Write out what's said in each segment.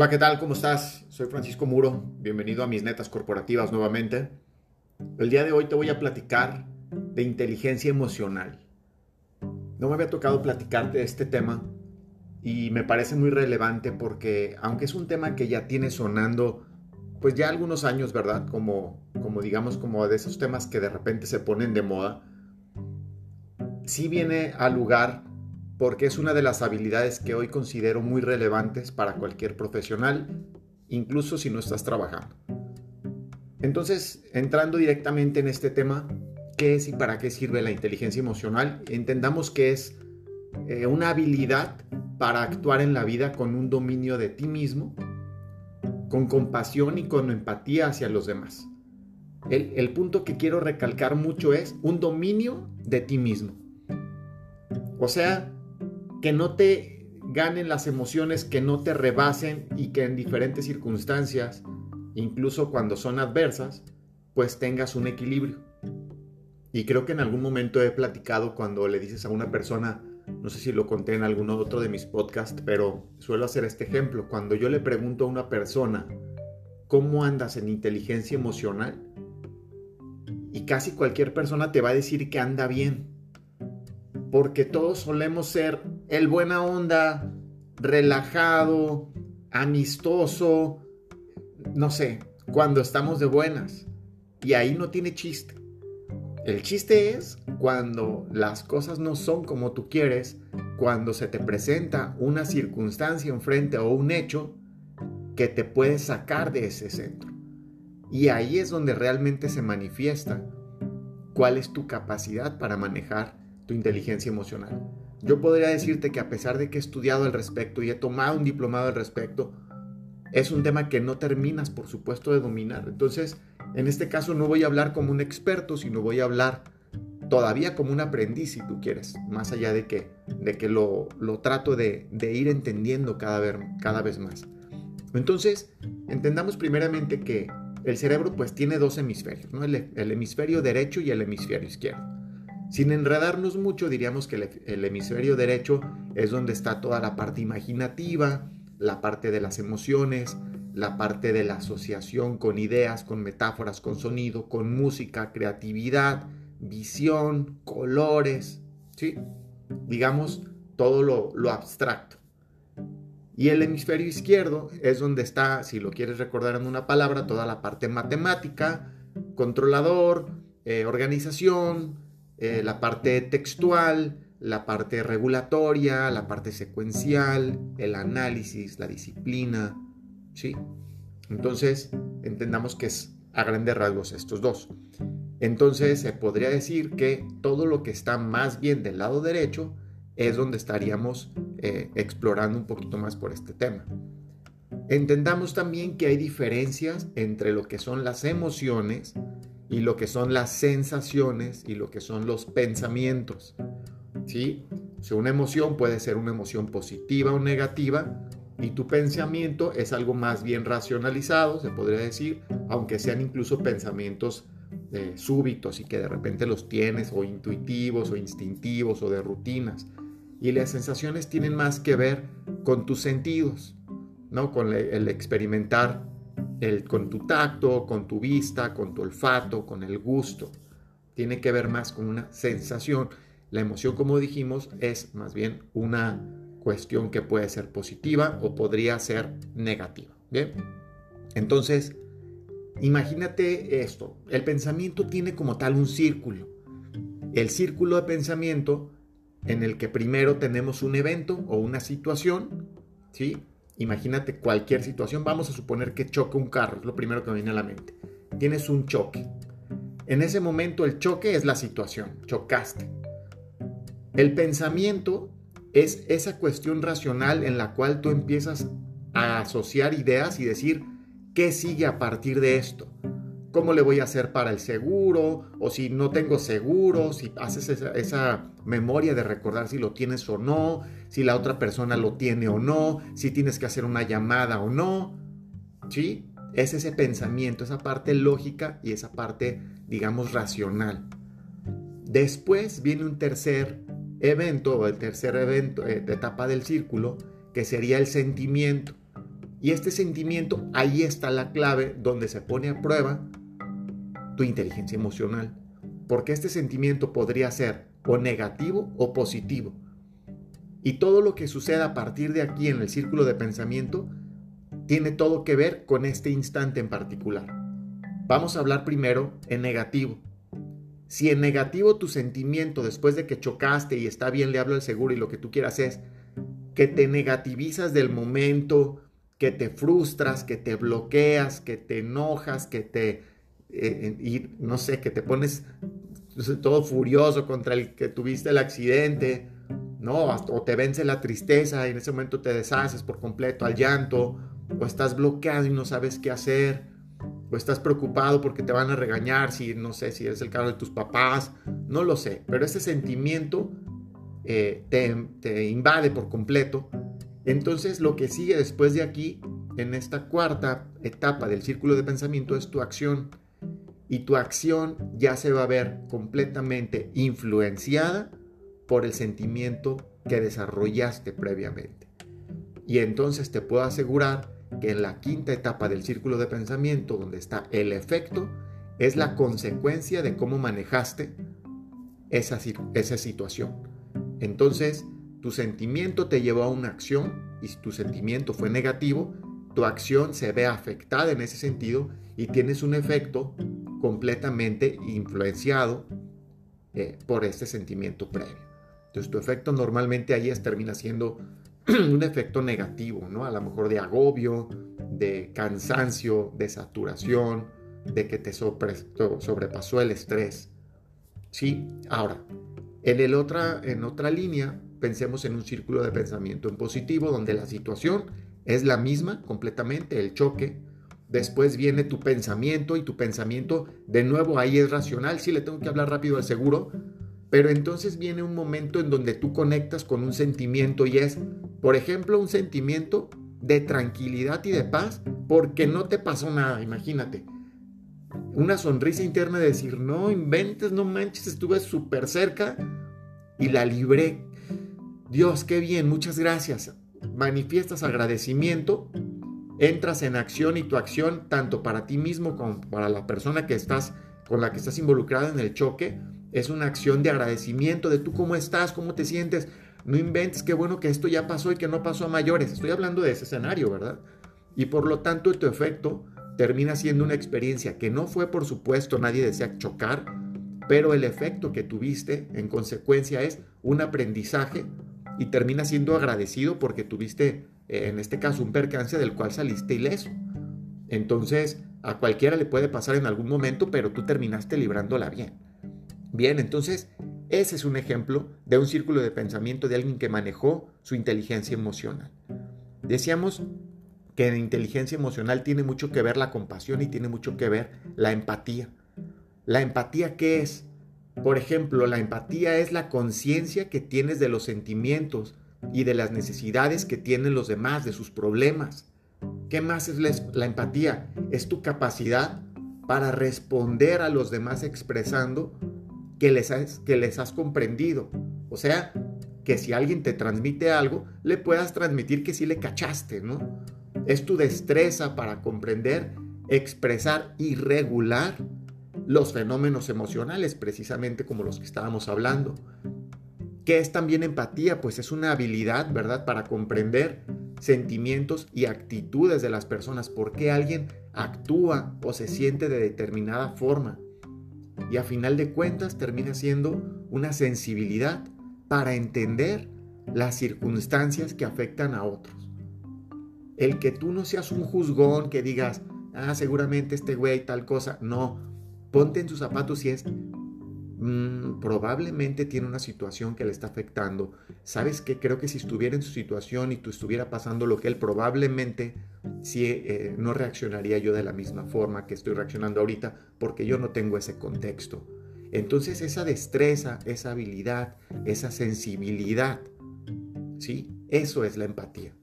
Hola, ¿qué tal? ¿Cómo estás? Soy Francisco Muro. Bienvenido a mis netas corporativas nuevamente. El día de hoy te voy a platicar de inteligencia emocional. No me había tocado platicarte de este tema y me parece muy relevante porque aunque es un tema que ya tiene sonando pues ya algunos años, ¿verdad? Como, como digamos, como de esos temas que de repente se ponen de moda, sí viene al lugar porque es una de las habilidades que hoy considero muy relevantes para cualquier profesional, incluso si no estás trabajando. Entonces, entrando directamente en este tema, ¿qué es y para qué sirve la inteligencia emocional? Entendamos que es eh, una habilidad para actuar en la vida con un dominio de ti mismo, con compasión y con empatía hacia los demás. El, el punto que quiero recalcar mucho es un dominio de ti mismo. O sea, que no te ganen las emociones, que no te rebasen y que en diferentes circunstancias, incluso cuando son adversas, pues tengas un equilibrio. Y creo que en algún momento he platicado cuando le dices a una persona, no sé si lo conté en algún otro de mis podcasts, pero suelo hacer este ejemplo. Cuando yo le pregunto a una persona, ¿cómo andas en inteligencia emocional? Y casi cualquier persona te va a decir que anda bien porque todos solemos ser el buena onda, relajado, amistoso, no sé, cuando estamos de buenas. Y ahí no tiene chiste. El chiste es cuando las cosas no son como tú quieres, cuando se te presenta una circunstancia enfrente o un hecho que te puede sacar de ese centro. Y ahí es donde realmente se manifiesta cuál es tu capacidad para manejar inteligencia emocional. Yo podría decirte que a pesar de que he estudiado al respecto y he tomado un diplomado al respecto, es un tema que no terminas, por supuesto, de dominar. Entonces, en este caso no voy a hablar como un experto, sino voy a hablar todavía como un aprendiz, si tú quieres, más allá de que, de que lo, lo trato de, ir entendiendo cada vez, cada vez más. Entonces, entendamos primeramente que el cerebro pues tiene dos hemisferios, ¿no? el hemisferio derecho y el hemisferio izquierdo. Sin enredarnos mucho, diríamos que el, hemisferio derecho es donde está toda la parte imaginativa, la parte de las emociones, la parte de la asociación con ideas, con metáforas, con sonido, con música, creatividad, visión, colores, ¿sí? Digamos, todo lo, abstracto. Y el hemisferio izquierdo es donde está, si lo quieres recordar en una palabra, toda la parte matemática, controlador, eh, organización, eh, la parte textual, la parte regulatoria, la parte secuencial, el análisis, la disciplina, ¿sí? Entonces, entendamos que es a grandes rasgos estos dos. Entonces, se podría decir que todo lo que está más bien del lado derecho es donde estaríamos eh, explorando un poquito más por este tema. Entendamos también que hay diferencias entre lo que son las emociones y lo que son las sensaciones y lo que son los pensamientos. ¿Sí? O una emoción puede ser una emoción positiva o negativa y tu pensamiento es algo más bien racionalizado, se podría decir, aunque sean incluso pensamientos eh, súbitos y que de repente los tienes o intuitivos o instintivos o de rutinas. Y las sensaciones tienen más que ver con tus sentidos, ¿no? Con el experimentar con tu tacto, con tu vista, con tu olfato, con el gusto. Tiene que ver más con una sensación. La emoción, como dijimos, es más bien una cuestión que puede ser positiva o podría ser negativa. Bien, entonces, imagínate esto. El pensamiento tiene como tal un círculo. El círculo de pensamiento en el que primero tenemos un evento o una situación, ¿sí? Imagínate cualquier situación. Vamos a suponer que choca un carro, es lo primero que me viene a la mente. Tienes un choque. En ese momento el choque es la situación, chocaste. El pensamiento es esa cuestión racional en la cual tú empiezas a asociar ideas y decir, ¿qué sigue a partir de esto? Cómo le voy a hacer para el seguro, o si no tengo seguro, si haces esa, memoria de recordar si lo tienes o no, si la otra persona lo tiene o no, si tienes que hacer una llamada o no. ¿Sí? Es ese pensamiento, esa parte lógica y esa parte, digamos, racional. Después viene un tercer evento, o el tercer evento, eh, etapa del círculo, que sería el sentimiento. Y este sentimiento, ahí está la clave donde se pone a prueba tu inteligencia emocional. Porque este sentimiento podría ser o negativo o positivo. Y todo lo que suceda a partir de aquí en el círculo de pensamiento tiene todo que ver con este instante en particular. Vamos a hablar primero en negativo. Si en negativo tu sentimiento después de que chocaste y está bien, le hablo al seguro y lo que tú quieras es que te negativizas del momento, que te frustras, que te bloqueas, que te enojas, que te, eh, y, no sé, que te pones todo furioso contra el que tuviste el accidente, ¿no? O te vence la tristeza y en ese momento te deshaces por completo al llanto, o estás bloqueado y no sabes qué hacer, o estás preocupado porque te van a regañar, si no sé si es el caso de tus papás, no lo sé, pero ese sentimiento eh, te, te invade por completo. Entonces lo que sigue después de aquí, en esta cuarta etapa del círculo de pensamiento, es tu acción. Y tu acción ya se va a ver completamente influenciada por el sentimiento que desarrollaste previamente. Y entonces te puedo asegurar que en la quinta etapa del círculo de pensamiento, donde está el efecto, es la consecuencia de cómo manejaste esa, esa situación. Entonces, tu sentimiento te llevó a una acción y si tu sentimiento fue negativo, tu acción se ve afectada en ese sentido y tienes un efecto completamente influenciado eh, por este sentimiento previo. Entonces tu efecto normalmente ahí es, termina siendo un efecto negativo, ¿no? A lo mejor de agobio, de cansancio, de saturación, de que te sobrepasó el estrés. Sí, ahora, en, el otra, en otra línea, pensemos en un círculo de pensamiento en positivo, donde la situación es la misma completamente, el choque. Después viene tu pensamiento y tu pensamiento de nuevo ahí es racional. Sí, le tengo que hablar rápido al seguro, pero entonces viene un momento en donde tú conectas con un sentimiento y es, por ejemplo, un sentimiento de tranquilidad y de paz porque no te pasó nada, imagínate. Una sonrisa interna de decir, no inventes, no manches, estuve súper cerca y la libré. Dios, qué bien, muchas gracias. Manifiestas agradecimiento, entras en acción y tu acción, tanto para ti mismo como para la persona que estás, con la que estás involucrada en el choque, es una acción de agradecimiento de tú cómo estás, cómo te sientes. No inventes, qué bueno que esto ya pasó y que no pasó a mayores. Estoy hablando de ese escenario, ¿verdad? Y por lo tanto tu efecto termina siendo una experiencia que no fue, por supuesto, nadie desea chocar, pero el efecto que tuviste en consecuencia es un aprendizaje y termina siendo agradecido porque tuviste, eh, en este caso, un percance del cual saliste ileso. Entonces, a cualquiera le puede pasar en algún momento, pero tú terminaste librándola bien. Bien, entonces ese es un ejemplo de un círculo de pensamiento de alguien que manejó su inteligencia emocional. Decíamos que en inteligencia emocional tiene mucho que ver la compasión y tiene mucho que ver la empatía. ¿La empatía qué es? Por ejemplo, la empatía es la conciencia que tienes de los sentimientos y de las necesidades que tienen los demás, de sus problemas. ¿Qué más es la empatía? Es tu capacidad para responder a los demás expresando que les, has, que les has comprendido. O sea, que si alguien te transmite algo, le puedas transmitir que sí le cachaste, ¿no? Es tu destreza para comprender, expresar y regular los fenómenos emocionales, precisamente como los que estábamos hablando. ¿Qué es también empatía? Pues es una habilidad, ¿verdad?, para comprender sentimientos y actitudes de las personas, por qué alguien actúa o se siente de determinada forma y a final de cuentas termina siendo una sensibilidad para entender las circunstancias que afectan a otros. El que tú no seas un juzgón que digas, ah, seguramente este güey tal cosa, no, ponte en tus zapatos y es, Mm, probablemente tiene una situación que le está afectando. ¿Sabes qué? Creo que si estuviera en su situación y tú estuviera pasando lo que él, probablemente sí eh, no reaccionaría yo de la misma forma que estoy reaccionando ahorita porque yo no tengo ese contexto. Entonces esa destreza, esa habilidad, esa sensibilidad, ¿sí? Eso es la empatía.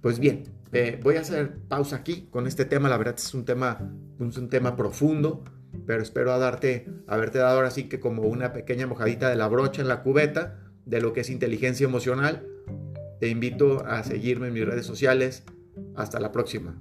Pues bien, eh, voy a hacer pausa aquí con este tema. La verdad es un tema, es un tema profundo pero espero a darte, haberte dado ahora sí que como una pequeña mojadita de la brocha en la cubeta de lo que es inteligencia emocional. Te invito a seguirme en mis redes sociales, Hasta la próxima.